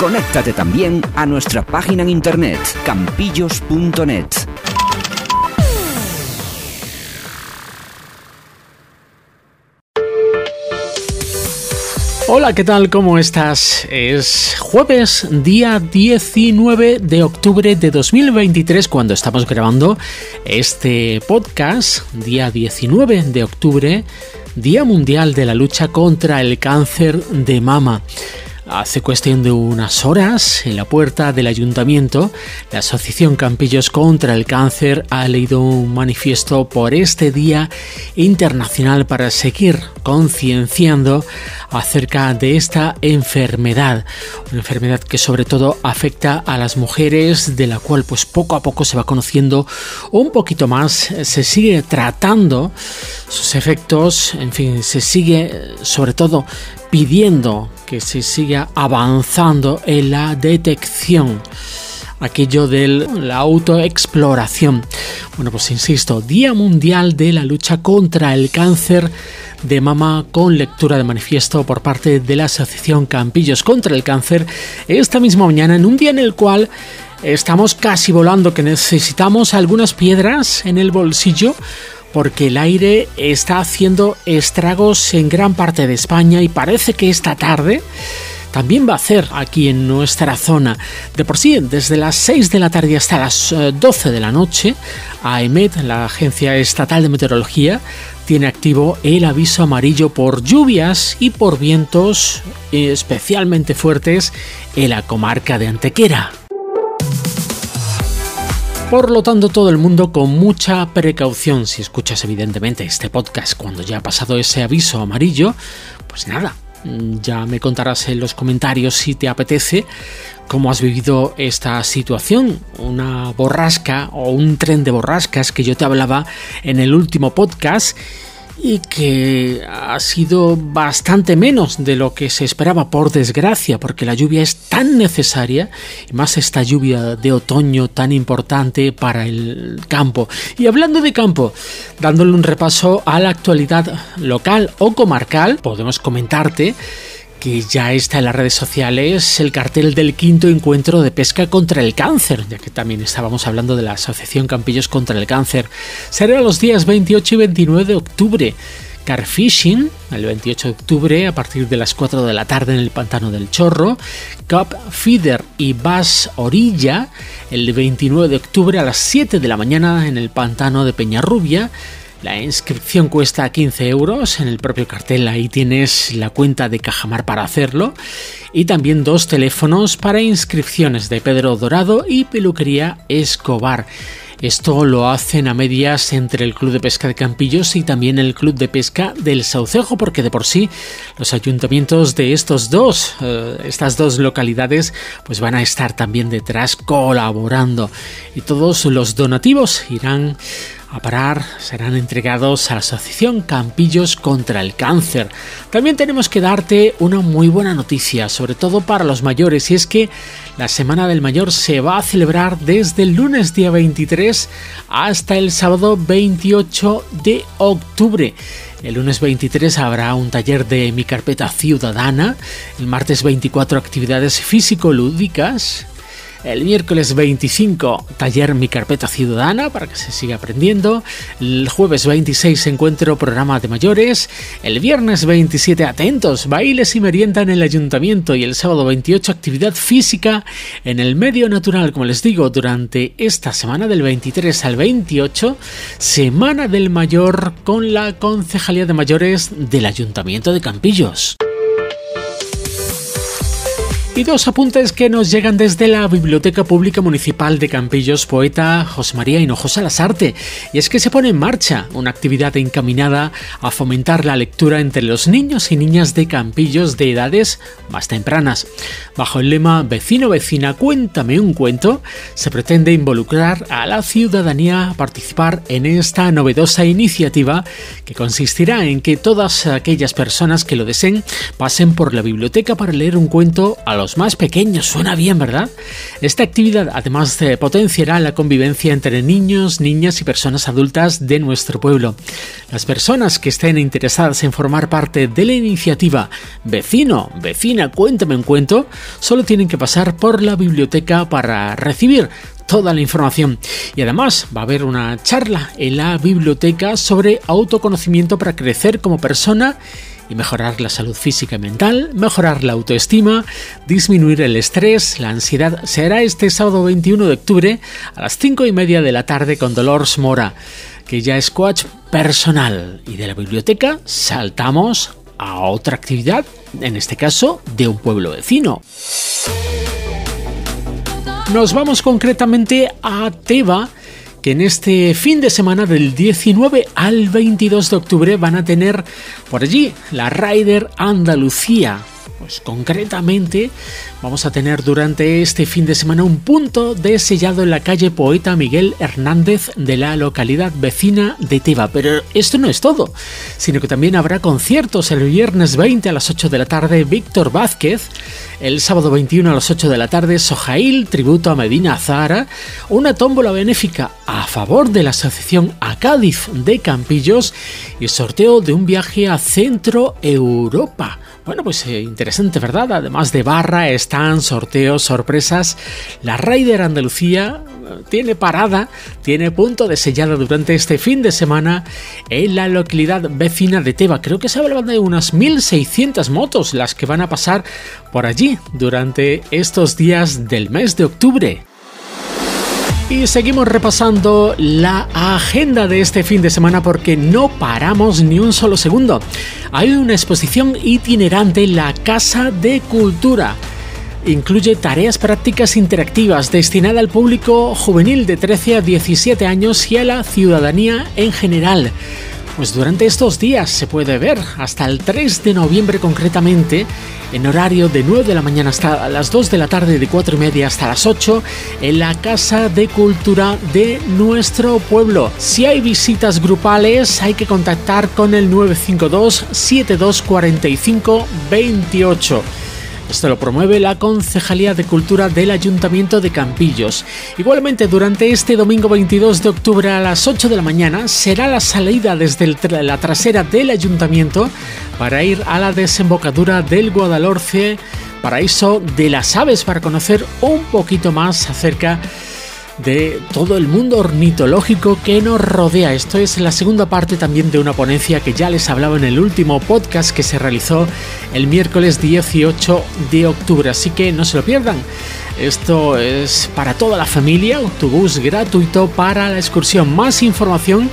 Conéctate también a nuestra página en internet campillos.net. Hola, ¿qué tal? ¿Cómo estás? Es jueves, día 19 de octubre de 2023, cuando estamos grabando este podcast, día 19 de octubre, Día Mundial de la Lucha contra el Cáncer de Mama. Hace cuestión de unas horas, en la puerta del ayuntamiento, la Asociación Campillos contra el Cáncer ha leído un manifiesto por este Día Internacional para seguir concienciando acerca de esta enfermedad, una enfermedad que sobre todo afecta a las mujeres, de la cual pues poco a poco se va conociendo un poquito más, se sigue tratando sus efectos, en fin, se sigue sobre todo pidiendo que se siga avanzando en la detección aquello de la autoexploración. Bueno, pues insisto, Día Mundial de la Lucha contra el Cáncer de Mama con lectura de manifiesto por parte de la Asociación Campillos contra el Cáncer esta misma mañana en un día en el cual estamos casi volando, que necesitamos algunas piedras en el bolsillo porque el aire está haciendo estragos en gran parte de España y parece que esta tarde también va a hacer aquí en nuestra zona. De por sí, desde las 6 de la tarde hasta las 12 eh, de la noche, AEMET, la Agencia Estatal de Meteorología, tiene activo el aviso amarillo por lluvias y por vientos especialmente fuertes en la comarca de Antequera. Por lo tanto, todo el mundo con mucha precaución. Si escuchas evidentemente este podcast cuando ya ha pasado ese aviso amarillo, pues nada, ya me contarás en los comentarios si te apetece cómo has vivido esta situación, una borrasca o un tren de borrascas que yo te hablaba en el último podcast y que ha sido bastante menos de lo que se esperaba por desgracia, porque la lluvia es tan necesaria, y más esta lluvia de otoño tan importante para el campo. Y hablando de campo, dándole un repaso a la actualidad local o comarcal, podemos comentarte que ya está en las redes sociales el cartel del quinto encuentro de pesca contra el cáncer, ya que también estábamos hablando de la Asociación Campillos contra el Cáncer. Será los días 28 y 29 de octubre. Carfishing, el 28 de octubre a partir de las 4 de la tarde en el Pantano del Chorro, Cup Feeder y Bass Orilla, el 29 de octubre a las 7 de la mañana en el Pantano de Peñarrubia, la inscripción cuesta 15 euros, en el propio cartel ahí tienes la cuenta de Cajamar para hacerlo y también dos teléfonos para inscripciones de Pedro Dorado y Peluquería Escobar. Esto lo hacen a medias entre el Club de Pesca de Campillos y también el Club de Pesca del Saucejo, porque de por sí los ayuntamientos de estos dos, eh, estas dos localidades, pues van a estar también detrás colaborando. Y todos los donativos irán a parar serán entregados a la Asociación Campillos contra el Cáncer. También tenemos que darte una muy buena noticia, sobre todo para los mayores, y es que la Semana del Mayor se va a celebrar desde el lunes día 23 hasta el sábado 28 de octubre. El lunes 23 habrá un taller de mi carpeta ciudadana, el martes 24 actividades físico-lúdicas, el miércoles 25, taller Mi Carpeta Ciudadana para que se siga aprendiendo. El jueves 26, encuentro programa de mayores. El viernes 27, atentos, bailes y merienda en el ayuntamiento. Y el sábado 28, actividad física en el medio natural. Como les digo, durante esta semana del 23 al 28, Semana del Mayor con la Concejalía de Mayores del Ayuntamiento de Campillos. Y dos apuntes que nos llegan desde la Biblioteca Pública Municipal de Campillos, poeta José María Hinojosa Lasarte. Y es que se pone en marcha una actividad encaminada a fomentar la lectura entre los niños y niñas de Campillos de edades más tempranas. Bajo el lema Vecino Vecina, cuéntame un cuento, se pretende involucrar a la ciudadanía a participar en esta novedosa iniciativa que consistirá en que todas aquellas personas que lo deseen pasen por la biblioteca para leer un cuento al los más pequeños. Suena bien, ¿verdad? Esta actividad además potenciará la convivencia entre niños, niñas y personas adultas de nuestro pueblo. Las personas que estén interesadas en formar parte de la iniciativa Vecino, vecina, cuéntame un cuento, solo tienen que pasar por la biblioteca para recibir toda la información. Y además va a haber una charla en la biblioteca sobre autoconocimiento para crecer como persona y mejorar la salud física y mental, mejorar la autoestima, disminuir el estrés, la ansiedad. Será este sábado 21 de octubre a las 5 y media de la tarde con Dolores Mora, que ya es coach personal. Y de la biblioteca saltamos a otra actividad, en este caso de un pueblo vecino. Nos vamos concretamente a Teba, que en este fin de semana del 19 al 22 de octubre van a tener por allí la Rider Andalucía. Pues concretamente vamos a tener durante este fin de semana un punto de sellado en la calle Poeta Miguel Hernández de la localidad vecina de Teba. Pero esto no es todo, sino que también habrá conciertos el viernes 20 a las 8 de la tarde Víctor Vázquez, el sábado 21 a las 8 de la tarde Sojail, tributo a Medina Zara, una tómbola benéfica a favor de la Asociación A Cádiz de Campillos y sorteo de un viaje a Centro Europa. Bueno, pues eh, interesante, ¿verdad? Además de barra, están sorteos, sorpresas. La Raider Andalucía eh, tiene parada, tiene punto de sellada durante este fin de semana en la localidad vecina de Teba. Creo que se habla de unas 1.600 motos las que van a pasar por allí durante estos días del mes de octubre. Y seguimos repasando la agenda de este fin de semana porque no paramos ni un solo segundo. Hay una exposición itinerante en la Casa de Cultura. Incluye tareas prácticas interactivas destinada al público juvenil de 13 a 17 años y a la ciudadanía en general. Pues durante estos días se puede ver, hasta el 3 de noviembre concretamente, en horario de 9 de la mañana hasta las 2 de la tarde, de 4 y media hasta las 8, en la Casa de Cultura de nuestro pueblo. Si hay visitas grupales, hay que contactar con el 952 7245 28. Esto lo promueve la Concejalía de Cultura del Ayuntamiento de Campillos. Igualmente, durante este domingo 22 de octubre a las 8 de la mañana será la salida desde la trasera del Ayuntamiento para ir a la desembocadura del Guadalhorce, paraíso de las aves, para conocer un poquito más acerca de de todo el mundo ornitológico que nos rodea. Esto es la segunda parte también de una ponencia que ya les hablaba en el último podcast que se realizó el miércoles 18 de octubre, así que no se lo pierdan. Esto es para toda la familia, autobús gratuito para la excursión. Más información.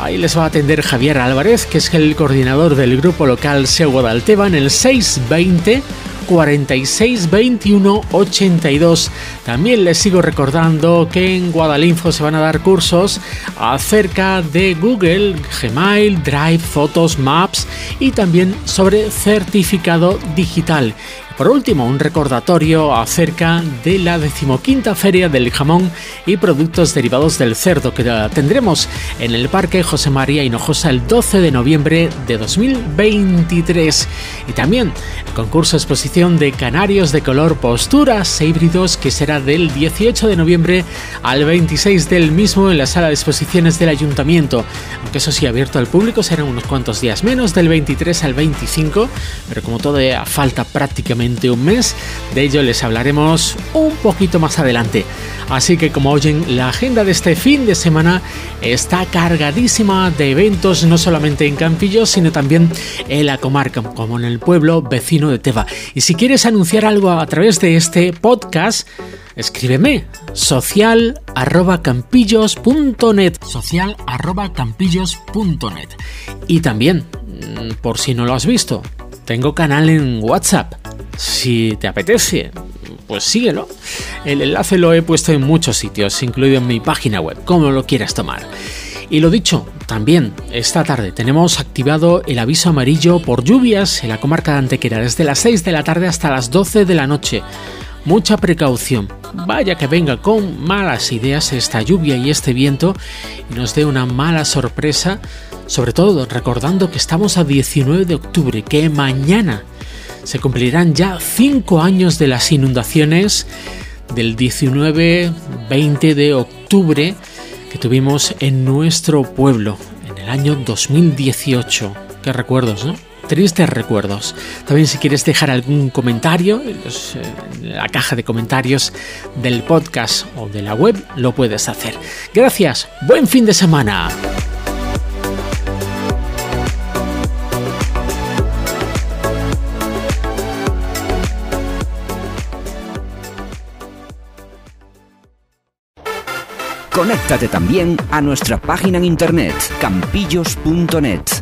Ahí les va a atender Javier Álvarez, que es el coordinador del grupo local SEO Guadalteba en el 620 46 21 82. También les sigo recordando que en Guadalinfo se van a dar cursos acerca de Google, Gmail, Drive, Fotos, Maps y también sobre certificado digital. Por último, un recordatorio acerca de la decimoquinta Feria del Jamón y Productos Derivados del Cerdo que tendremos en el Parque José María Hinojosa el 12 de noviembre de 2023. Y también el concurso exposición de canarios de color posturas e híbridos que será del 18 de noviembre al 26 del mismo en la sala de exposiciones del ayuntamiento. Aunque eso sí, abierto al público serán unos cuantos días menos, del 23 al 25, pero como todavía falta prácticamente un mes. De ello les hablaremos un poquito más adelante. Así que como oyen, la agenda de este fin de semana está cargadísima de eventos, no solamente en Campillos, sino también en la comarca, como en el pueblo vecino de Teba. Y si quieres anunciar algo a través de este podcast, escríbeme social arroba campillos.net social arroba campillos.net y también mm, por si no lo has visto tengo canal en WhatsApp si te apetece, pues síguelo. El enlace lo he puesto en muchos sitios, incluido en mi página web, como lo quieras tomar. Y lo dicho, también esta tarde tenemos activado el aviso amarillo por lluvias en la comarca de Antequera desde las 6 de la tarde hasta las 12 de la noche. Mucha precaución. Vaya que venga con malas ideas esta lluvia y este viento y nos dé una mala sorpresa, sobre todo recordando que estamos a 19 de octubre, que mañana se cumplirán ya cinco años de las inundaciones del 19-20 de octubre que tuvimos en nuestro pueblo en el año 2018. Qué recuerdos, ¿no? Tristes recuerdos. También si quieres dejar algún comentario en, en la caja de comentarios del podcast o de la web, lo puedes hacer. Gracias, buen fin de semana. Conéctate también a nuestra página en internet campillos.net